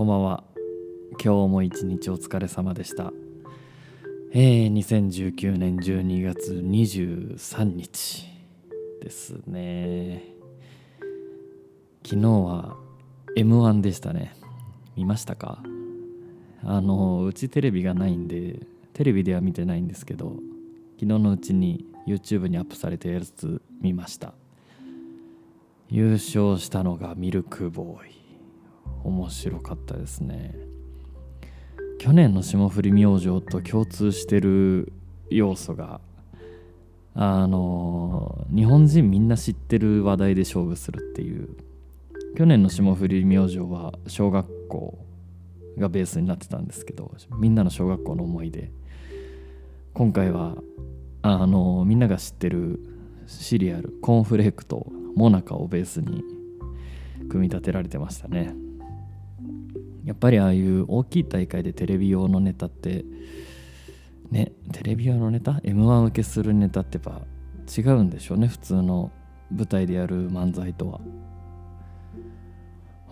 こんばんは。今日も一日お疲れ様でした。えー、2019年12月23日ですね。昨日は M1 でしたね。見ましたか？あのうちテレビがないんでテレビでは見てないんですけど昨日のうちに YouTube にアップされてるやつ見ました。優勝したのがミルクボーイ。面白かったですね。去年の霜降り明星と共通してる要素があの日本人みんな知ってる話題で勝負するっていう。去年の霜降り明星は小学校がベースになってたんですけどみんなの小学校の思い出。今回はあのみんなが知ってるシリアルコーンフレークとモナカをベースに組み立てられてましたね。やっぱりああいう大きい大会でテレビ用のネタってねテレビ用のネタ？m 1受けするネタってやっぱ違うんでしょうね普通の舞台でやる漫才とは。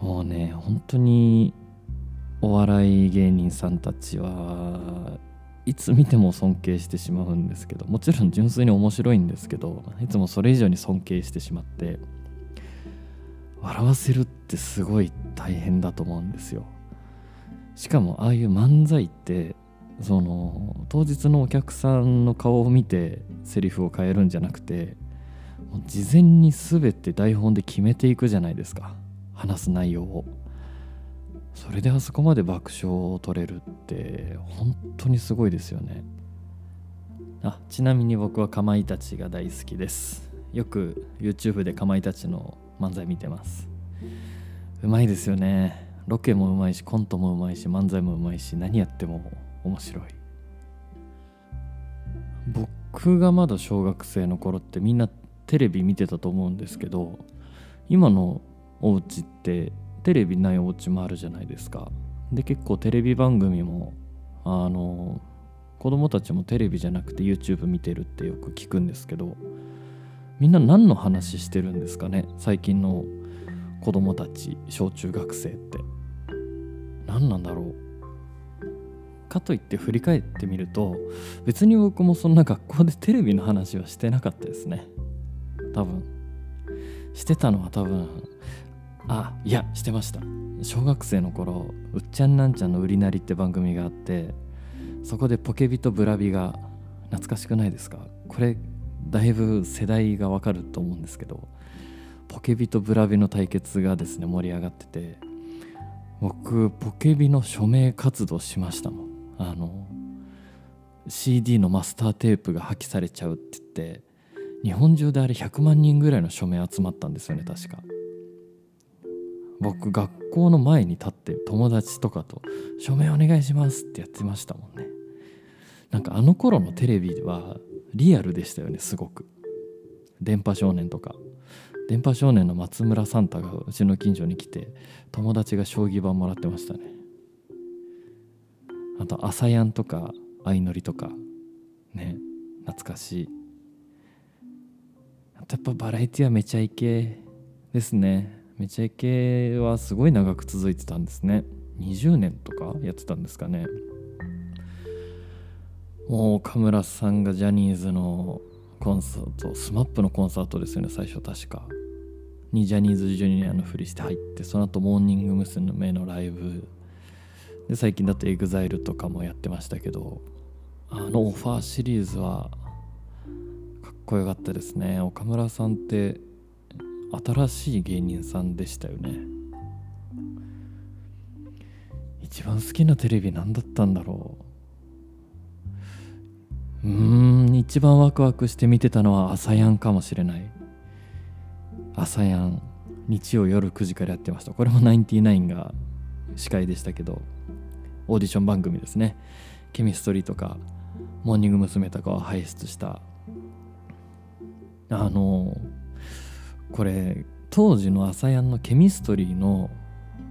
もうね本当にお笑い芸人さんたちはいつ見ても尊敬してしまうんですけどもちろん純粋に面白いんですけどいつもそれ以上に尊敬してしまって笑わせるってすごい大変だと思うんですよ。しかもああいう漫才ってその当日のお客さんの顔を見てセリフを変えるんじゃなくて事前に全て台本で決めていくじゃないですか。話す内容を。それであそこまで爆笑を取れるって本当にすごいですよね。あちなみに僕はかまいたちが大好きです。よく YouTube でかまいたちの漫才見てます。うまいですよね。ロケもうまいしコントもうまいし漫才もうまいし何やっても面白い。僕がまだ小学生の頃ってみんなテレビ見てたと思うんですけど今のお家ってテレビないお家もあるじゃないですか。で結構テレビ番組もあの子供たちもテレビじゃなくて YouTube 見てるってよく聞くんですけどみんな何の話してるんですかね最近の子供たち小中学生って。何なんだろう。かといって振り返ってみると別に僕もそんな学校でテレビの話はしてなかったですね。多分。してたのは多分あいやしてました。小学生の頃「うっちゃんなんちゃんの売りなり」って番組があってそこでポケビとブラビが懐かしくないですか。これだいぶ世代がわかると思うんですけどポケビとブラビの対決がですね盛り上がってて僕ポケビの署名活動しましたもん。あの CD のマスターテープが破棄されちゃうって言って日本中であれ100万人ぐらいの署名集まったんですよね確か。僕学校の前に立って友達とかと「署名お願いします」ってやってましたもんね。なんかあの頃のテレビはリアルでしたよねすごく。電波少年とか。電波少年の松村サンタがうちの近所に来て友達が将棋盤もらってましたね。あと朝やんとか相乗りとか。ね懐かしい。あとやっぱバラエティはめちゃイケですね。めちゃイケはすごい長く続いてたんですね。20年とかやってたんですかね。もう岡村さんがジャニーズのコンサート SMAP のコンサートですよね最初確か。にジャニーズジュニアのふりして入ってその後モーニング娘。のライブ。で最近だと EXILE とかもやってましたけどあのオファーシリーズはかっこよかったですね。岡村さんって新しい芸人さんでしたよね。一番好きなテレビ何だったんだろう。うん。一番ワクワクして見てたのは朝やんかもしれない。朝やん。日曜夜9時からやってました。これもナインティナインが司会でしたけどオーディション番組ですね。ケミストリーとかモーニング娘。とかを輩出した。あのこれ当時の ASAYAN のケミストリーの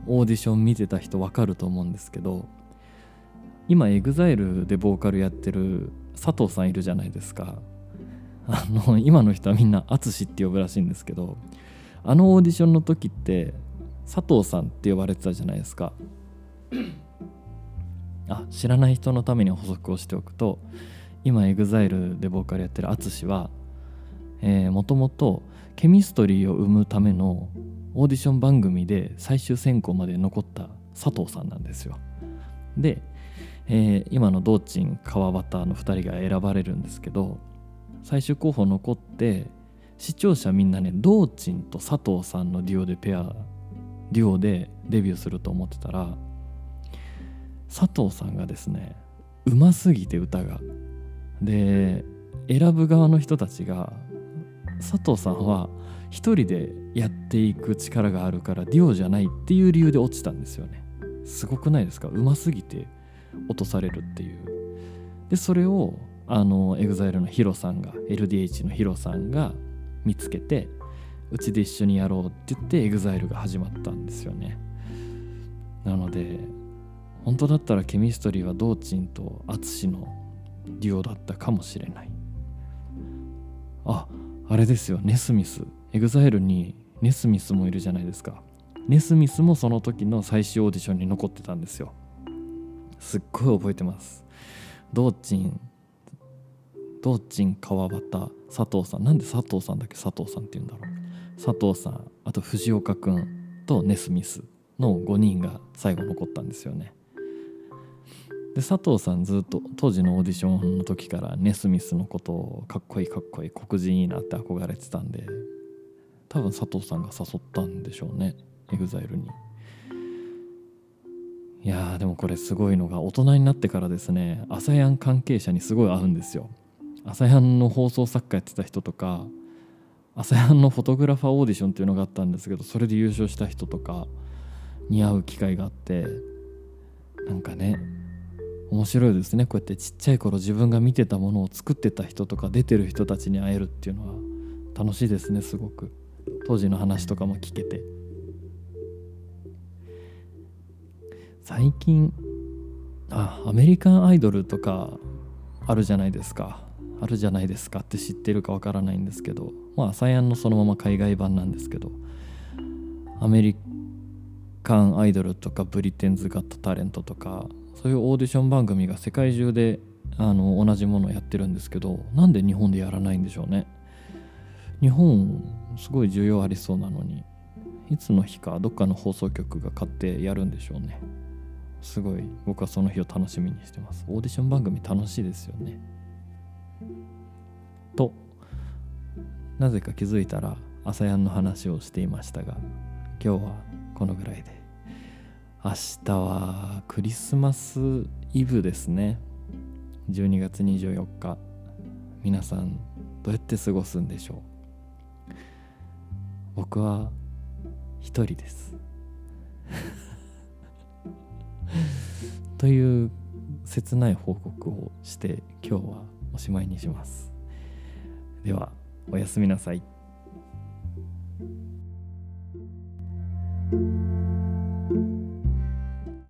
オーディション見てた人分かると思うんですけど今 EXILE でボーカルやってる佐藤さんいるじゃないですか。あの今の人はみんな淳って呼ぶらしいんですけどあのオーディションの時って佐藤さんって呼ばれてたじゃないですか。あ知らない人のために補足をしておくと今 EXILE でボーカルやってる ATSUSHI はもともとケミストリーを生むためのオーディション番組で最終選考まで残った佐藤さんなんですよ。で、えー、今の道珍川端の2人が選ばれるんですけど最終候補残って視聴者みんなね道珍と佐藤さんのデュオでペアデュオでデビューすると思ってたら佐藤さんがですねうますぎて歌が。で選ぶ側の人たちが佐藤さんは一人でやっていく力があるからデュオじゃないっていう理由で落ちたんですよね。すごくないですか？うますぎて。落とされるっていう。でそれをあの EXILE のヒロさんが LDH のヒロさんが見つけてうちで一緒にやろうって言って EXILE が始まったんですよね。なので本当だったらケミストリーは道珍と淳のデュオだったかもしれない。ああれですよ。ネスミス。EXILE にネスミスもいるじゃないですか。ネスミスもその時の最終オーディションに残ってたんですよ。すっごい覚えてます。道珍道珍川端佐藤さん。なんで佐藤さんだけ？佐藤さんって言うんだろう。佐藤さんあと藤岡くんとネスミスの5人が最後残ったんですよね。で佐藤さんずっと当時のオーディションの時からネスミスのことをかっこいいかっこいい黒人いいなって憧れてたんで多分佐藤さんが誘ったんでしょうね。EXILE に。いやーでもこれすごいのが大人になってからですねアサヤン関係者にすごい合うんですよ。アサヤンの放送作家やってた人とかアサヤンのフォトグラファーオーディションっていうのがあったんですけどそれで優勝した人とかに会う機会があってなんかね面白いですね。こうやってちっちゃい頃自分が見てたものを作ってた人とか出てる人たちに会えるっていうのは楽しいですねすごく。当時の話とかも聞けて。最近あアメリカンアイドルとかあるじゃないですか。あるじゃないですかって知ってるかわからないんですけど。まあサイアンのそのまま海外版なんですけど。アメリカンアイドルとかブリテンズ・ガット・タレントとかそういうオーディション番組が世界中であの同じものをやってるんですけどなんで日本でやらないんでしょうね。日本すごい需要ありそうなのにいつの日かどっかの放送局が買ってやるんでしょうね。すごい僕はその日を楽しみにしてます。オーディション番組楽しいですよね。となぜか気づいたら朝やんの話をしていましたが今日はこのぐらいで。明日はクリスマスイブですね。12月24日。皆さんどうやって過ごすんでしょう。僕は一人です。という切ない報告をして今日はおしまいにします。ではおやすみなさい。thank you